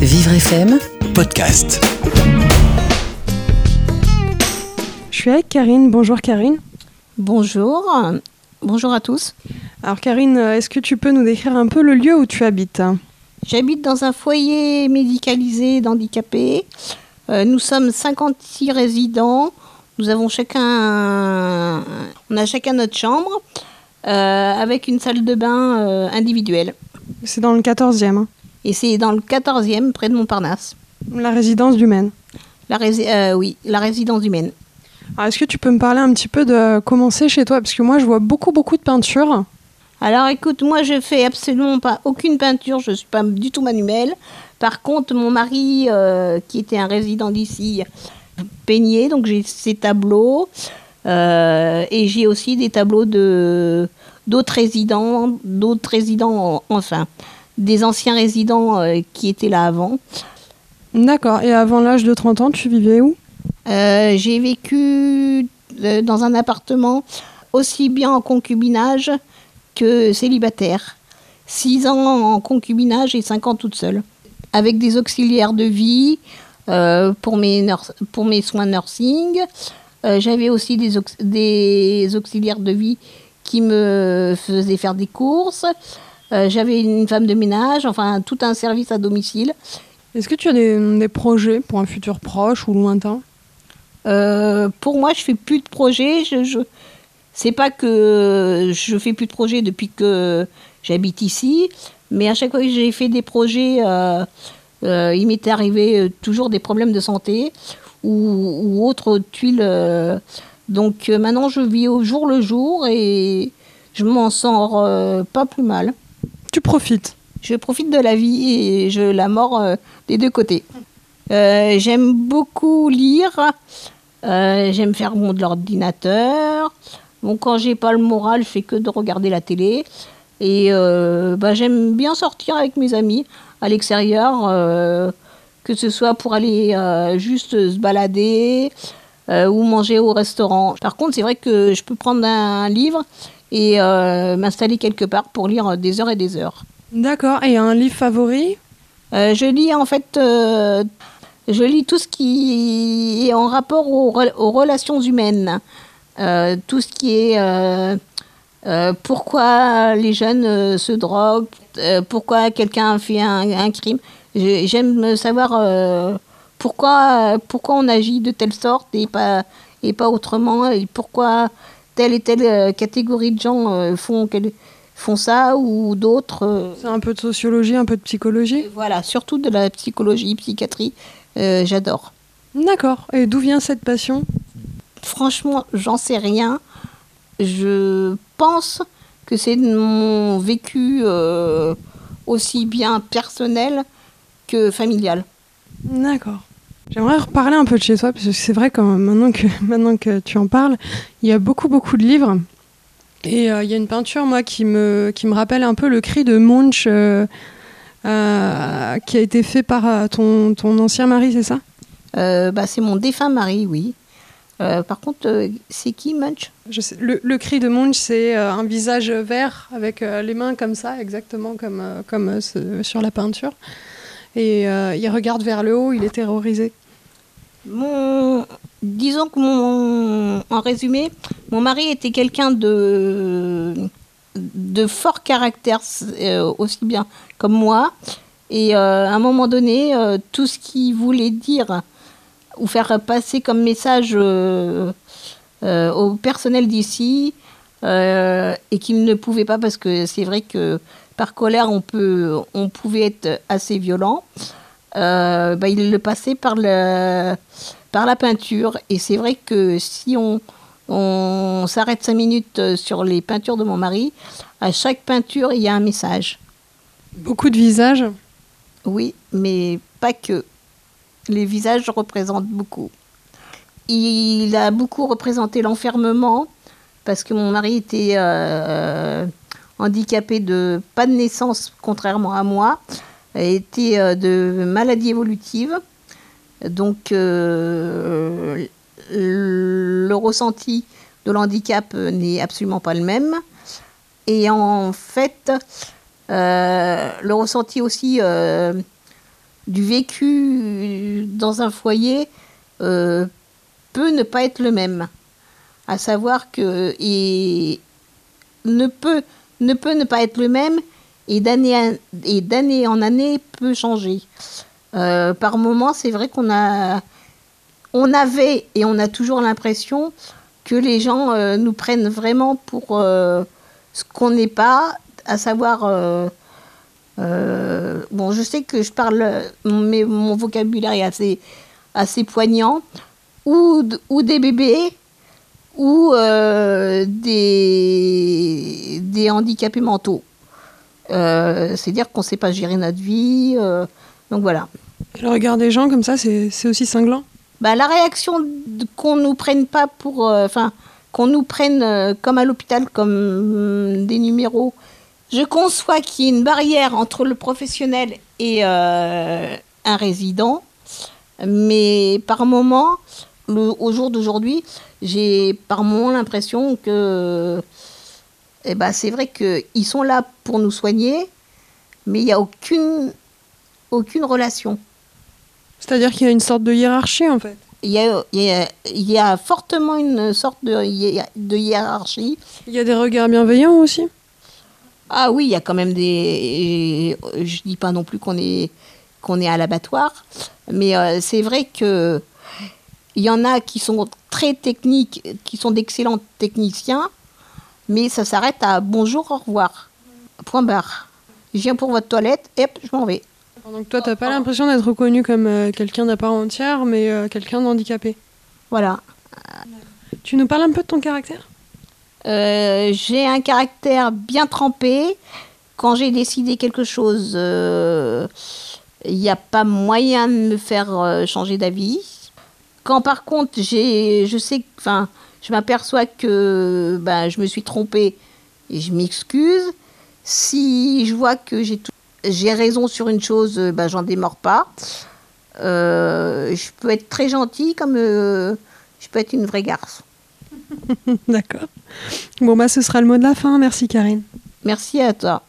Vivre FM, podcast. Je suis avec Karine. Bonjour Karine. Bonjour, bonjour à tous. Alors Karine, est-ce que tu peux nous décrire un peu le lieu où tu habites? J'habite dans un foyer médicalisé d'handicapés. Euh, nous sommes 56 résidents. Nous avons chacun, on a chacun notre chambre euh, avec une salle de bain euh, individuelle. C'est dans le 14e, hein. Et c'est dans le 14e, près de Montparnasse. la résidence du Maine. La, rési- euh, oui, la résidence humaine. Alors est-ce que tu peux me parler un petit peu de comment c'est chez toi? Parce que moi je vois beaucoup beaucoup de peintures. Alors écoute, moi je fais absolument pas aucune peinture, je suis pas du tout manuelle. Par contre, mon mari, euh, qui était un résident d'ici, peignait, donc j'ai ses tableaux. Euh, et j'ai aussi des tableaux de d'autres résidents, d'autres résidents, enfin, des anciens résidents euh, qui étaient là avant. D'accord. Et avant l'âge de 30 ans, tu vivais où? Euh, j'ai vécu euh, dans un appartement aussi bien en concubinage que célibataire. Six ans en concubinage et cinq ans toute seule. Avec des auxiliaires de vie euh, pour, mes nurs- pour mes soins nursing. Euh, J'avais aussi des, aux- des auxiliaires de vie qui me faisaient faire des courses. Euh, J'avais une femme de ménage, enfin tout un service à domicile. Est-ce que tu as des, des projets pour un futur proche ou lointain? Euh, pour moi, je fais plus de projets. Je, je... C'est pas que je fais plus de projets depuis que j'habite ici, mais à chaque fois que j'ai fait des projets, euh, euh, il m'était arrivé toujours des problèmes de santé ou, ou autres tuiles. donc maintenant, je vis au jour le jour et je m'en sors pas plus mal. Tu profites. Je profite de la vie et je la mords euh, des deux côtés. Euh, j'aime beaucoup lire. Euh, j'aime faire mon de l'ordinateur. Bon, quand j'ai pas le moral, je fais que de regarder la télé. Et euh, bah, j'aime bien sortir avec mes amis à l'extérieur, que ce soit pour aller juste se balader euh, ou manger au restaurant. Par contre, c'est vrai que je peux prendre un livre et euh, m'installer quelque part pour lire des heures et des heures. D'accord. Et un livre favori? Euh, je lis en fait, euh, je lis tout ce qui est en rapport aux, rel- aux relations humaines, tout ce qui est euh, pourquoi les jeunes euh, se droguent, euh, pourquoi quelqu'un a fait un, un crime. J'aime savoir pourquoi, pourquoi on agit de telle sorte et pas, et pas autrement, et pourquoi telle et telle euh, catégorie de gens euh, font, font ça ou d'autres. euh, C'est un peu de sociologie, un peu de psychologie voilà, surtout de la psychologie, psychiatrie, euh, j'adore. D'accord. Et d'où vient cette passion? Franchement, j'en sais rien. Je pense que c'est de mon vécu euh, aussi bien personnel que familial. D'accord. J'aimerais reparler un peu de chez toi, parce que c'est vrai que maintenant que, maintenant que tu en parles, il y a beaucoup, beaucoup de livres. Et euh, il y a une peinture, moi, qui me, qui me rappelle un peu le cri de Munch, euh, euh, qui a été fait par ton, ton ancien mari, c'est ça? Bah, c'est mon défunt mari, oui. Par contre, c'est qui Munch? Je sais, le, le cri de Munch, c'est un visage vert avec les mains comme ça, exactement comme, comme sur la peinture. Et il regarde vers le haut, il est terrorisé. Mon, disons que mon, en résumé, mon mari était quelqu'un de, de fort caractère, euh, aussi bien comme moi. Et euh, à un moment donné, euh, tout ce qu'il voulait dire ou faire passer comme message au personnel d'ici, et qu'il ne pouvait pas parce que c'est vrai que par colère on peut, on pouvait être assez violent. Euh, bah, il le passait par, le, par la peinture. Et c'est vrai que si on, on s'arrête cinq minutes euh, sur les peintures de mon mari, à chaque peinture, il y a un message. Beaucoup de visages. Oui, mais pas que. Les visages représentent beaucoup. Il a beaucoup représenté l'enfermement, parce que mon mari était euh, handicapé de pas de naissance, contrairement à moi, était euh, de maladie évolutive. Donc, euh, le ressenti de l'handicap n'est absolument pas le même. Et en fait, euh, le ressenti aussi du vécu dans un foyer peut ne pas être le même. À savoir que ne peut ne peut ne pas être le même et d'année en année peut changer. par moment, c'est vrai qu'on a on avait et on a toujours l'impression que les gens euh, nous prennent vraiment pour euh, ce qu'on n'est pas, à savoir. Euh, bon, je sais que je parle, mais mon vocabulaire est assez, assez poignant, ou, ou des bébés, ou des, des handicapés mentaux. C'est-à-dire qu'on ne sait pas gérer notre vie. donc voilà. Le regard des gens comme ça, c'est aussi cinglant? Bah, la réaction qu'on nous prenne pas pour, euh, enfin, qu'on nous prenne euh, comme à l'hôpital, comme mm, des numéros. Je conçois qu'il y ait une barrière entre le professionnel et euh, un résident, mais par moment, le, au jour d'aujourd'hui, j'ai par moment l'impression que, eh ben, c'est vrai qu'ils sont là pour nous soigner, mais il n'y a aucune, aucune relation. C'est-à-dire qu'il y a une sorte de hiérarchie en fait. Il y a, il y a, fortement une sorte de, de hiérarchie. Il y a des regards bienveillants aussi Ah oui, il y a quand même des... Je dis pas non plus qu'on est, qu'on est à l'abattoir, mais euh, c'est vrai que il y en a qui sont très techniques, qui sont d'excellents techniciens, mais ça s'arrête à bonjour, au revoir. Point barre. Je viens pour votre toilette, et hop, je m'en vais. Donc toi, t'as pas l'impression d'être reconnu comme euh, quelqu'un d'à part entière, mais euh, quelqu'un d'handicapé. Voilà. Tu nous parles un peu de ton caractère? Euh, J'ai un caractère bien trempé. Quand j'ai décidé quelque chose, il n'y a pas moyen de me faire changer d'avis. Quand par contre, j'ai, je sais, enfin, je m'aperçois que ben, je me suis trompée et je m'excuse. Si je vois que j'ai tout j'ai raison sur une chose, ben, j'en démords pas. Euh, je peux être très gentille comme euh, je peux être une vraie garce. D'accord. Bon, bah, ce sera le mot de la fin. Merci, Karine. Merci à toi.